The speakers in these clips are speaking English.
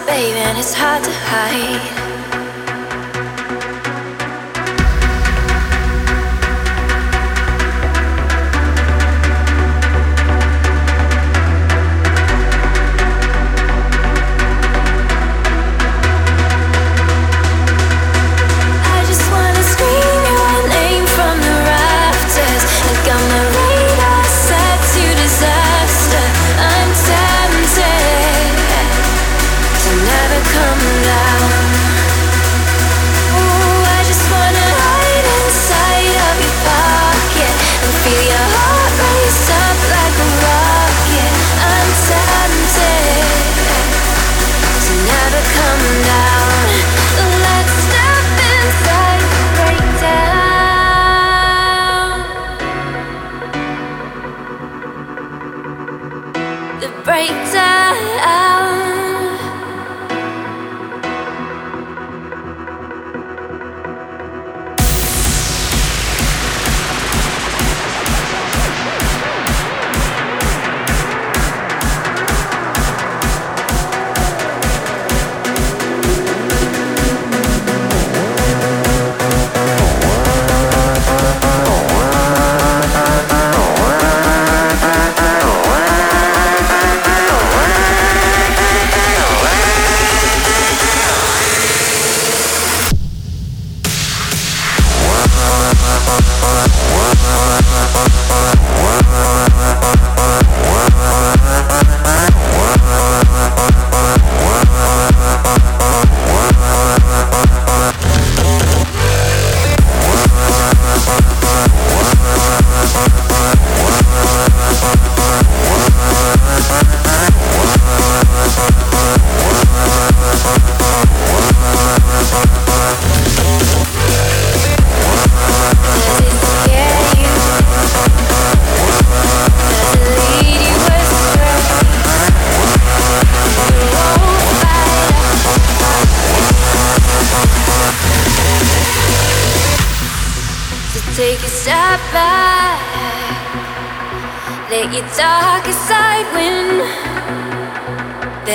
Baby, and it's hard to hide.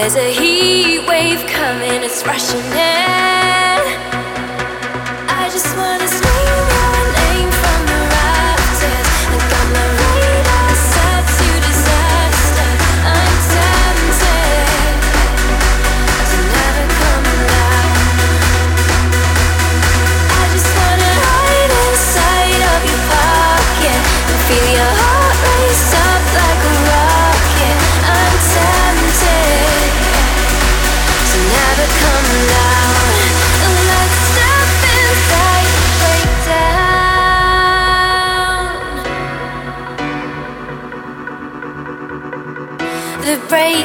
There's a heat wave coming, it's rushing in. break.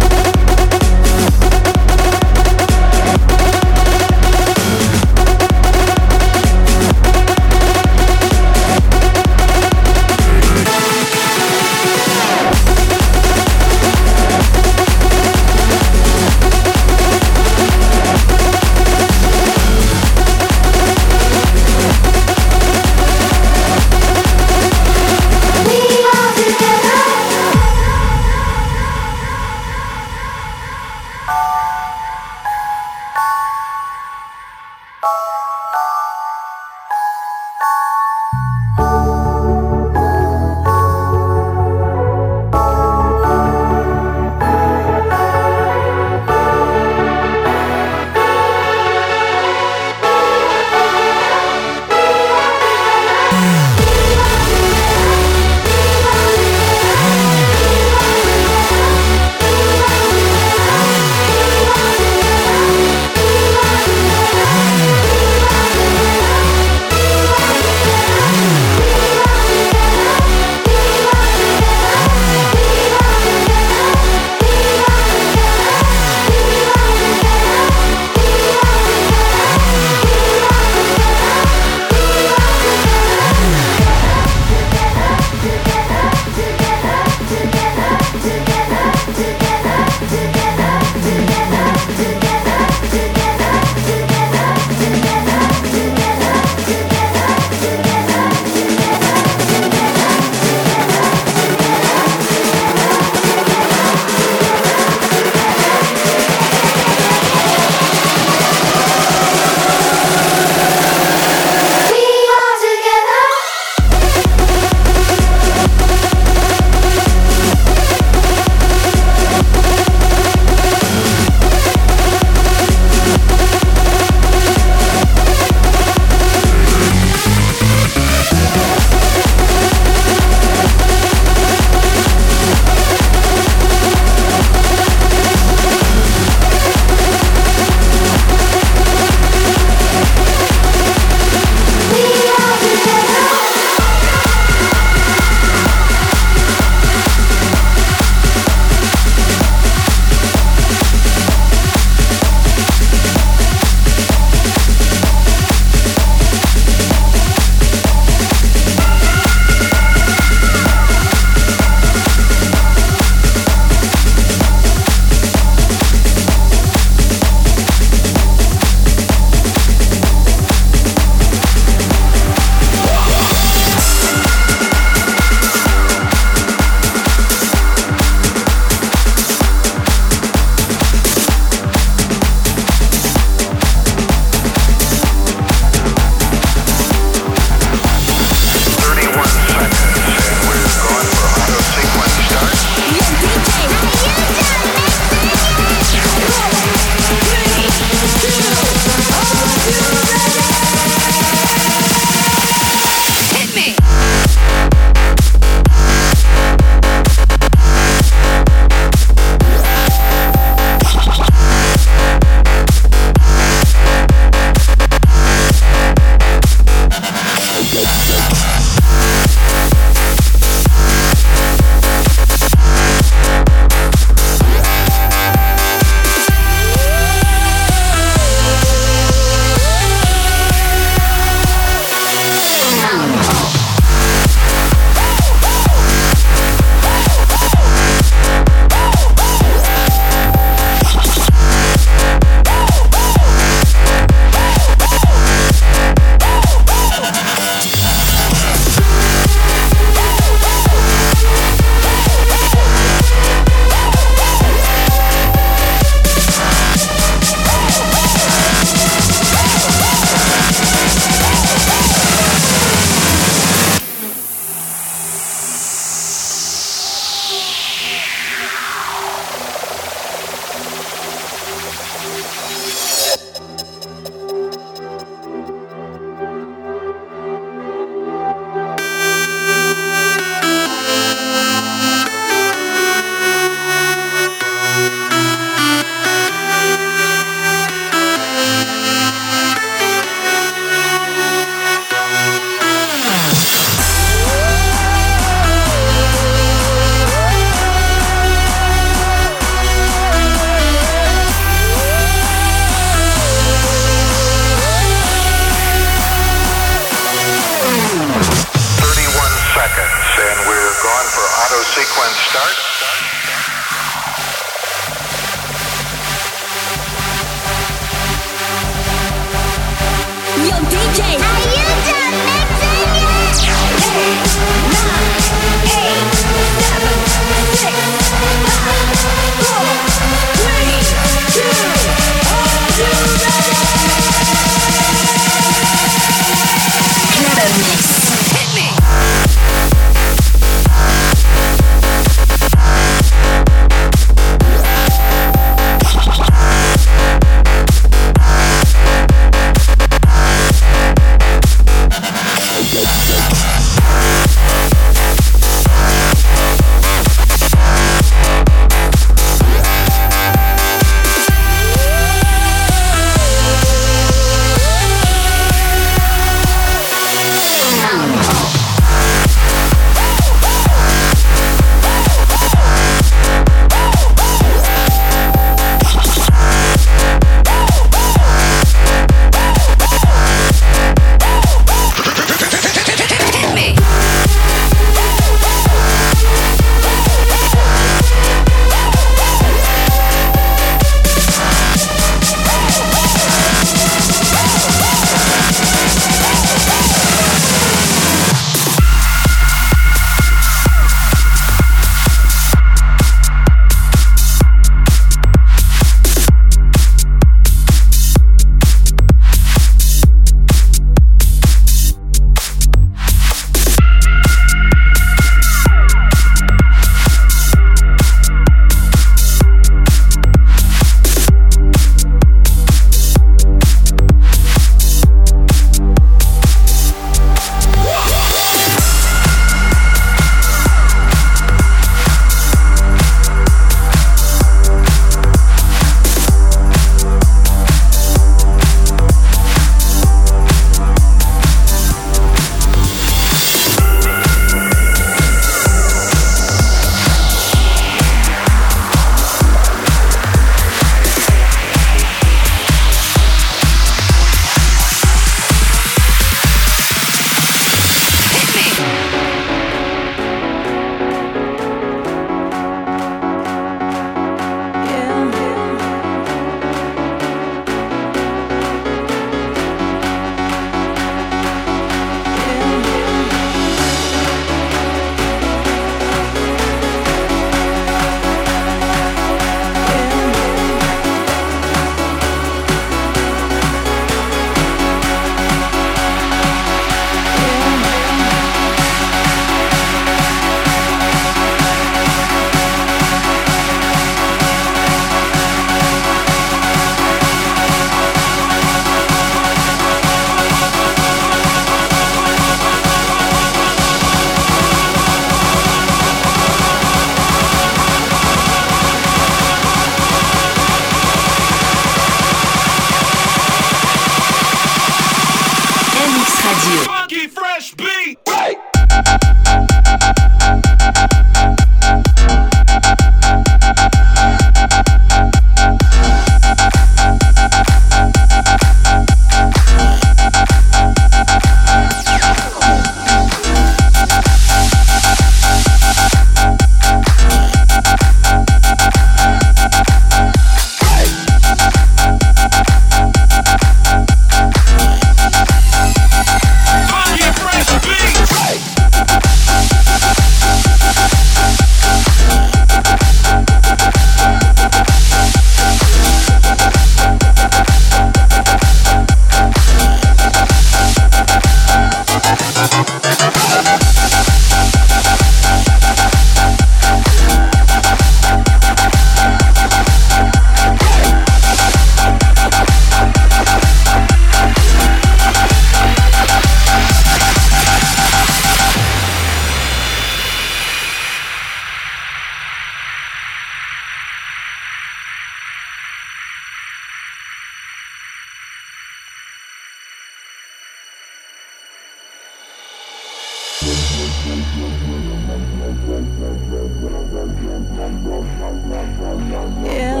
Yeah.